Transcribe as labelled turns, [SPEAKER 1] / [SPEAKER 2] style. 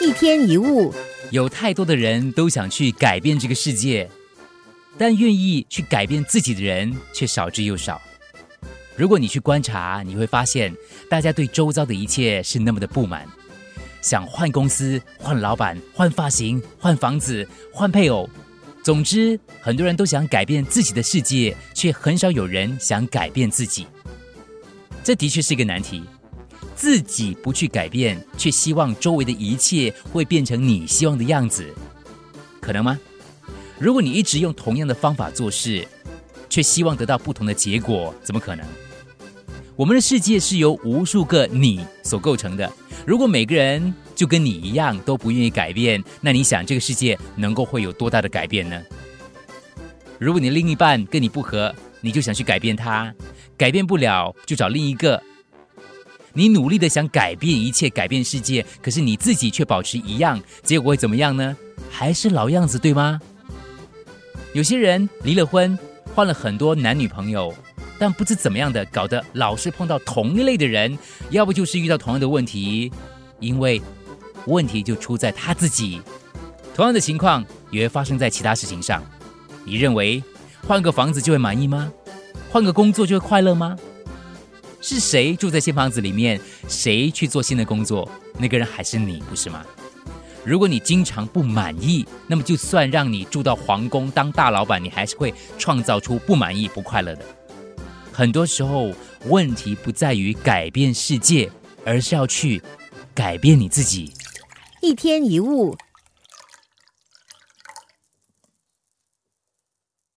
[SPEAKER 1] 一天一物，
[SPEAKER 2] 有太多的人都想去改变这个世界，但愿意去改变自己的人却少之又少。如果你去观察，你会发现，大家对周遭的一切是那么的不满，想换公司、换老板、换发型、换房子、换配偶，总之，很多人都想改变自己的世界，却很少有人想改变自己。这的确是一个难题。自己不去改变，却希望周围的一切会变成你希望的样子，可能吗？如果你一直用同样的方法做事，却希望得到不同的结果，怎么可能？我们的世界是由无数个你所构成的。如果每个人就跟你一样都不愿意改变，那你想这个世界能够会有多大的改变呢？如果你另一半跟你不合，你就想去改变他，改变不了就找另一个。你努力的想改变一切，改变世界，可是你自己却保持一样，结果会怎么样呢？还是老样子，对吗？有些人离了婚，换了很多男女朋友，但不知怎么样的，搞得老是碰到同一类的人，要不就是遇到同样的问题，因为问题就出在他自己。同样的情况也会发生在其他事情上。你认为换个房子就会满意吗？换个工作就会快乐吗？是谁住在新房子里面？谁去做新的工作？那个人还是你，不是吗？如果你经常不满意，那么就算让你住到皇宫当大老板，你还是会创造出不满意、不快乐的。很多时候，问题不在于改变世界，而是要去改变你自己。
[SPEAKER 1] 一天一物。